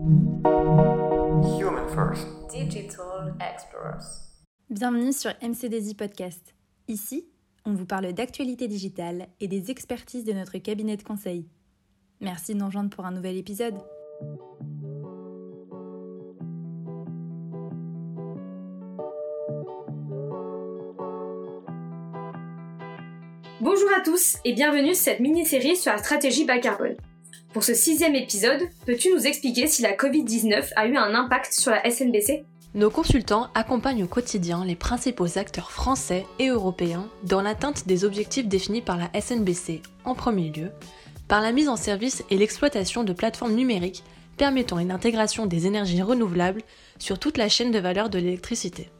Human First. Digital Explorers. Bienvenue sur MCDZ Podcast. Ici, on vous parle d'actualité digitale et des expertises de notre cabinet de conseil. Merci de nous rejoindre pour un nouvel épisode. Bonjour à tous et bienvenue sur cette mini-série sur la stratégie bas carbone. Pour ce sixième épisode, peux-tu nous expliquer si la Covid-19 a eu un impact sur la SNBC Nos consultants accompagnent au quotidien les principaux acteurs français et européens dans l'atteinte des objectifs définis par la SNBC en premier lieu, par la mise en service et l'exploitation de plateformes numériques permettant une intégration des énergies renouvelables sur toute la chaîne de valeur de l'électricité.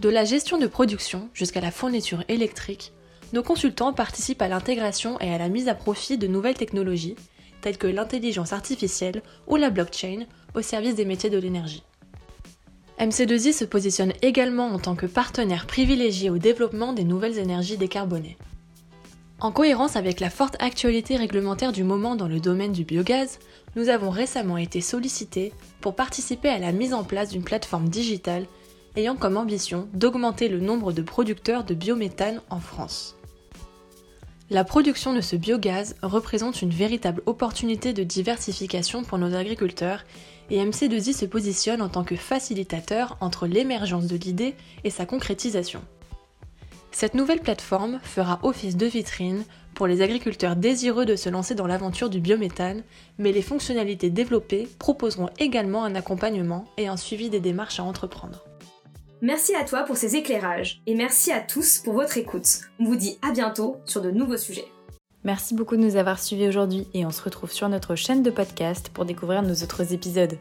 De la gestion de production jusqu'à la fourniture électrique, nos consultants participent à l'intégration et à la mise à profit de nouvelles technologies, telles que l'intelligence artificielle ou la blockchain, au service des métiers de l'énergie. MC2I se positionne également en tant que partenaire privilégié au développement des nouvelles énergies décarbonées. En cohérence avec la forte actualité réglementaire du moment dans le domaine du biogaz, nous avons récemment été sollicités pour participer à la mise en place d'une plateforme digitale ayant comme ambition d'augmenter le nombre de producteurs de biométhane en France. La production de ce biogaz représente une véritable opportunité de diversification pour nos agriculteurs et MC2I se positionne en tant que facilitateur entre l'émergence de l'idée et sa concrétisation. Cette nouvelle plateforme fera office de vitrine pour les agriculteurs désireux de se lancer dans l'aventure du biométhane, mais les fonctionnalités développées proposeront également un accompagnement et un suivi des démarches à entreprendre. Merci à toi pour ces éclairages et merci à tous pour votre écoute. On vous dit à bientôt sur de nouveaux sujets. Merci beaucoup de nous avoir suivis aujourd'hui et on se retrouve sur notre chaîne de podcast pour découvrir nos autres épisodes.